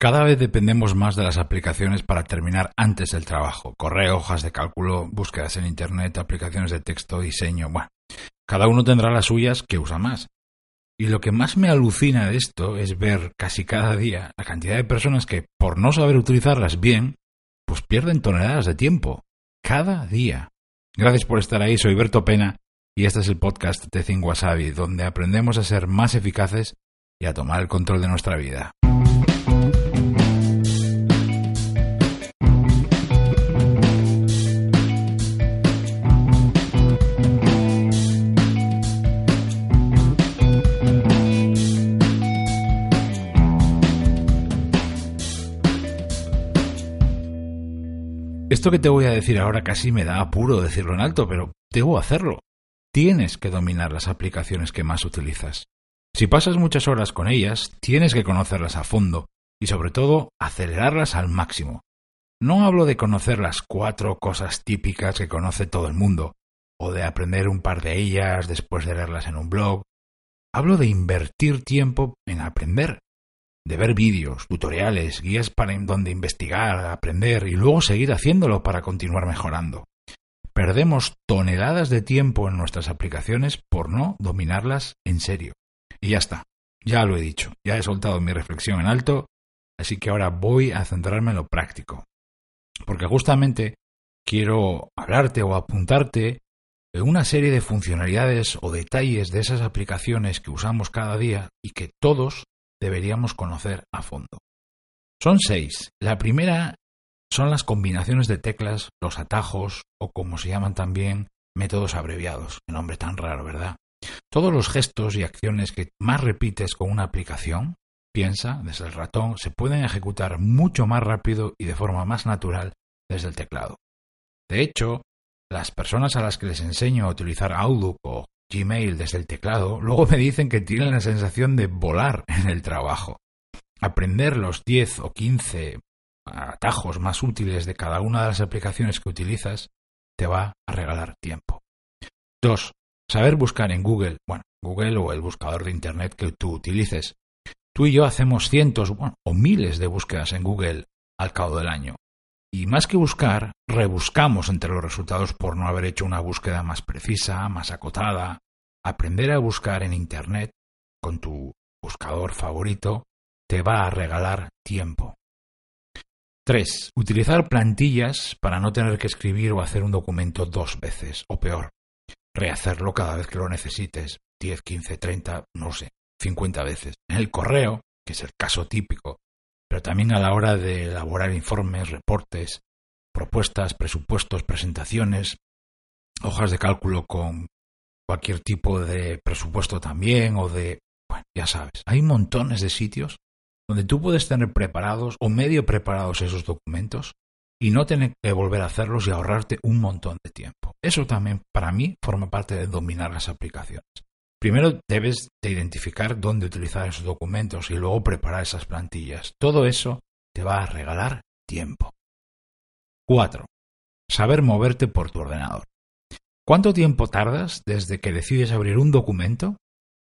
Cada vez dependemos más de las aplicaciones para terminar antes del trabajo. Correo, hojas de cálculo, búsquedas en Internet, aplicaciones de texto, diseño. Bueno, cada uno tendrá las suyas que usa más. Y lo que más me alucina de esto es ver casi cada día la cantidad de personas que, por no saber utilizarlas bien, pues pierden toneladas de tiempo. Cada día. Gracias por estar ahí, soy Berto Pena y este es el podcast de Wasabi, donde aprendemos a ser más eficaces y a tomar el control de nuestra vida. Esto que te voy a decir ahora casi me da apuro decirlo en alto, pero debo hacerlo. Tienes que dominar las aplicaciones que más utilizas. Si pasas muchas horas con ellas, tienes que conocerlas a fondo y sobre todo acelerarlas al máximo. No hablo de conocer las cuatro cosas típicas que conoce todo el mundo, o de aprender un par de ellas después de leerlas en un blog. Hablo de invertir tiempo en aprender, de ver vídeos, tutoriales, guías para en donde investigar, aprender y luego seguir haciéndolo para continuar mejorando. Perdemos toneladas de tiempo en nuestras aplicaciones por no dominarlas en serio. Y ya está, ya lo he dicho, ya he soltado mi reflexión en alto, así que ahora voy a centrarme en lo práctico. Porque justamente quiero hablarte o apuntarte en una serie de funcionalidades o detalles de esas aplicaciones que usamos cada día y que todos deberíamos conocer a fondo. Son seis. La primera son las combinaciones de teclas, los atajos o como se llaman también métodos abreviados. Qué nombre tan raro, ¿verdad? Todos los gestos y acciones que más repites con una aplicación, piensa, desde el ratón, se pueden ejecutar mucho más rápido y de forma más natural desde el teclado. De hecho, las personas a las que les enseño a utilizar Outlook o Gmail desde el teclado, luego me dicen que tienen la sensación de volar en el trabajo. Aprender los 10 o 15 atajos más útiles de cada una de las aplicaciones que utilizas te va a regalar tiempo. 2. Saber buscar en Google, bueno, Google o el buscador de Internet que tú utilices. Tú y yo hacemos cientos o miles de búsquedas en Google al cabo del año. Y más que buscar, rebuscamos entre los resultados por no haber hecho una búsqueda más precisa, más acotada. Aprender a buscar en Internet con tu buscador favorito te va a regalar tiempo. 3. Utilizar plantillas para no tener que escribir o hacer un documento dos veces, o peor, rehacerlo cada vez que lo necesites, 10, 15, 30, no sé, 50 veces. En el correo, que es el caso típico, pero también a la hora de elaborar informes, reportes, propuestas, presupuestos, presentaciones, hojas de cálculo con cualquier tipo de presupuesto también o de, bueno, ya sabes, hay montones de sitios donde tú puedes tener preparados o medio preparados esos documentos y no tener que volver a hacerlos y ahorrarte un montón de tiempo. Eso también para mí forma parte de dominar las aplicaciones. Primero debes de identificar dónde utilizar esos documentos y luego preparar esas plantillas. Todo eso te va a regalar tiempo. 4. Saber moverte por tu ordenador. ¿Cuánto tiempo tardas desde que decides abrir un documento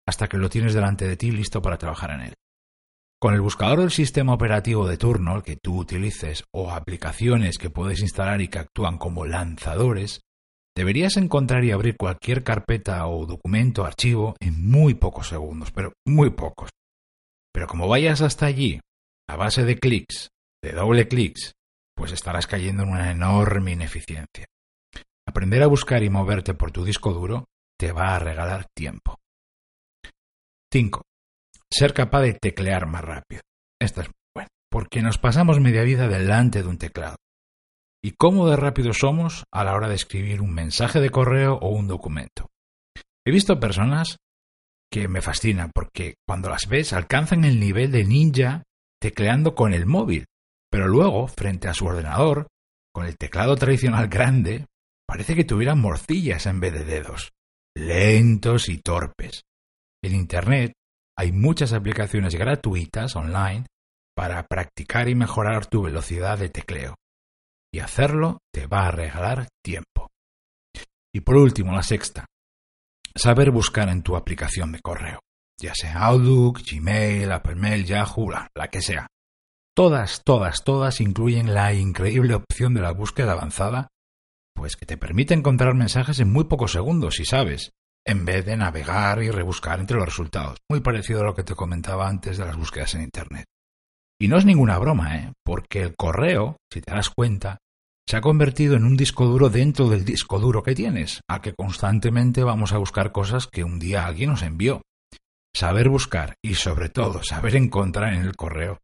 hasta que lo tienes delante de ti listo para trabajar en él? Con el buscador del sistema operativo de turno, el que tú utilices, o aplicaciones que puedes instalar y que actúan como lanzadores, Deberías encontrar y abrir cualquier carpeta o documento, archivo, en muy pocos segundos, pero muy pocos. Pero como vayas hasta allí, a base de clics, de doble clics, pues estarás cayendo en una enorme ineficiencia. Aprender a buscar y moverte por tu disco duro te va a regalar tiempo. 5. Ser capaz de teclear más rápido. Esta es muy buena, porque nos pasamos media vida delante de un teclado y cómo de rápido somos a la hora de escribir un mensaje de correo o un documento. He visto personas que me fascinan porque cuando las ves alcanzan el nivel de ninja tecleando con el móvil, pero luego, frente a su ordenador, con el teclado tradicional grande, parece que tuvieran morcillas en vez de dedos, lentos y torpes. En Internet hay muchas aplicaciones gratuitas online para practicar y mejorar tu velocidad de tecleo y hacerlo te va a regalar tiempo. Y por último, la sexta, saber buscar en tu aplicación de correo, ya sea Outlook, Gmail, Apple Mail, Yahoo, la, que sea. Todas, todas, todas incluyen la increíble opción de la búsqueda avanzada, pues que te permite encontrar mensajes en muy pocos segundos, si sabes, en vez de navegar y rebuscar entre los resultados. Muy parecido a lo que te comentaba antes de las búsquedas en Internet. Y no es ninguna broma, ¿eh? porque el correo, si te das cuenta, se ha convertido en un disco duro dentro del disco duro que tienes, a que constantemente vamos a buscar cosas que un día alguien nos envió. Saber buscar y sobre todo saber encontrar en el correo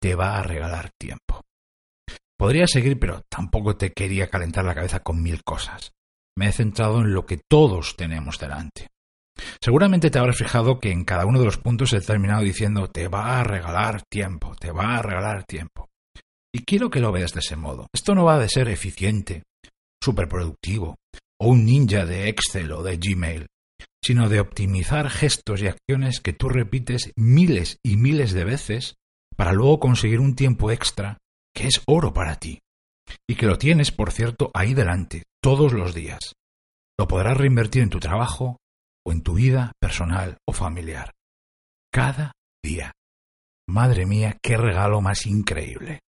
te va a regalar tiempo. Podría seguir, pero tampoco te quería calentar la cabeza con mil cosas. Me he centrado en lo que todos tenemos delante. Seguramente te habrás fijado que en cada uno de los puntos he terminado diciendo te va a regalar tiempo, te va a regalar tiempo. Y quiero que lo veas de ese modo. Esto no va de ser eficiente, superproductivo, o un ninja de Excel o de Gmail, sino de optimizar gestos y acciones que tú repites miles y miles de veces para luego conseguir un tiempo extra que es oro para ti y que lo tienes, por cierto, ahí delante, todos los días. Lo podrás reinvertir en tu trabajo o en tu vida personal o familiar. Cada día. Madre mía, qué regalo más increíble.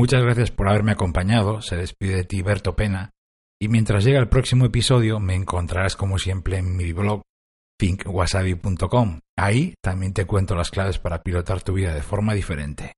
Muchas gracias por haberme acompañado, se despide de ti Berto Pena, y mientras llega el próximo episodio me encontrarás como siempre en mi blog thinkwasabi.com. Ahí también te cuento las claves para pilotar tu vida de forma diferente.